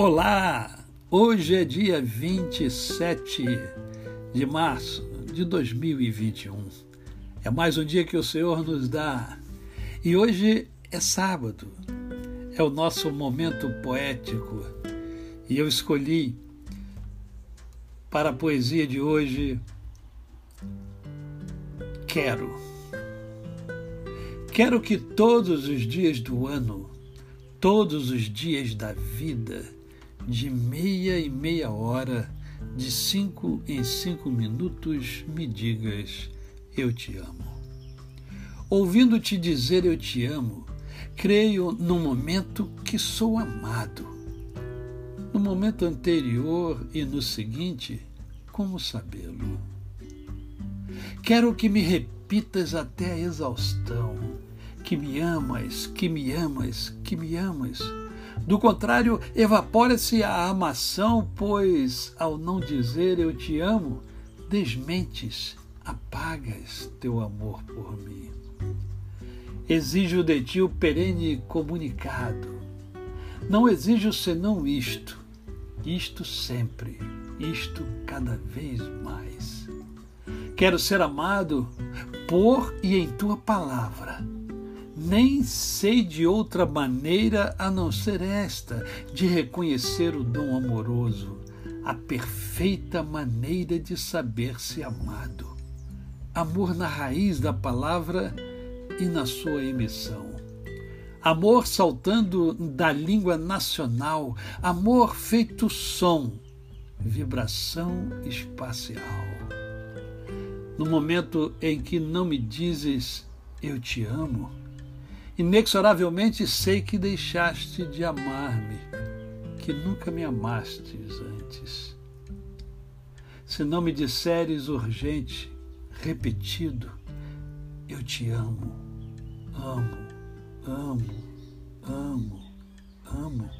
Olá! Hoje é dia 27 de março de 2021. É mais um dia que o Senhor nos dá. E hoje é sábado. É o nosso momento poético. E eu escolhi para a poesia de hoje Quero. Quero que todos os dias do ano, todos os dias da vida, de meia e meia hora, de cinco em cinco minutos, me digas: Eu te amo. Ouvindo-te dizer eu te amo, creio no momento que sou amado. No momento anterior e no seguinte, como sabê-lo? Quero que me repitas até a exaustão, que me amas, que me amas, que me amas do contrário, evapora-se a amação, pois, ao não dizer eu te amo, desmentes, apagas teu amor por mim. Exijo de ti o perene comunicado. Não exijo senão isto, isto sempre, isto cada vez mais. Quero ser amado por e em tua palavra nem sei de outra maneira a não ser esta, de reconhecer o dom amoroso, a perfeita maneira de saber-se amado. Amor na raiz da palavra e na sua emissão. Amor saltando da língua nacional, amor feito som, vibração espacial. No momento em que não me dizes eu te amo, Inexoravelmente sei que deixaste de amar-me, que nunca me amastes antes. Se não me disseres urgente, repetido, eu te amo, amo, amo, amo, amo,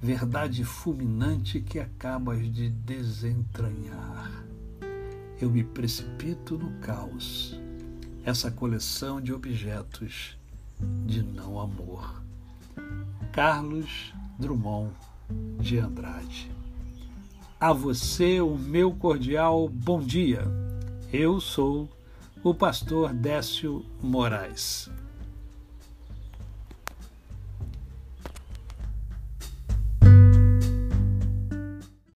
verdade fulminante que acabas de desentranhar. Eu me precipito no caos, essa coleção de objetos de não amor. Carlos Drummond de Andrade. A você o meu cordial bom dia. Eu sou o pastor Décio Moraes.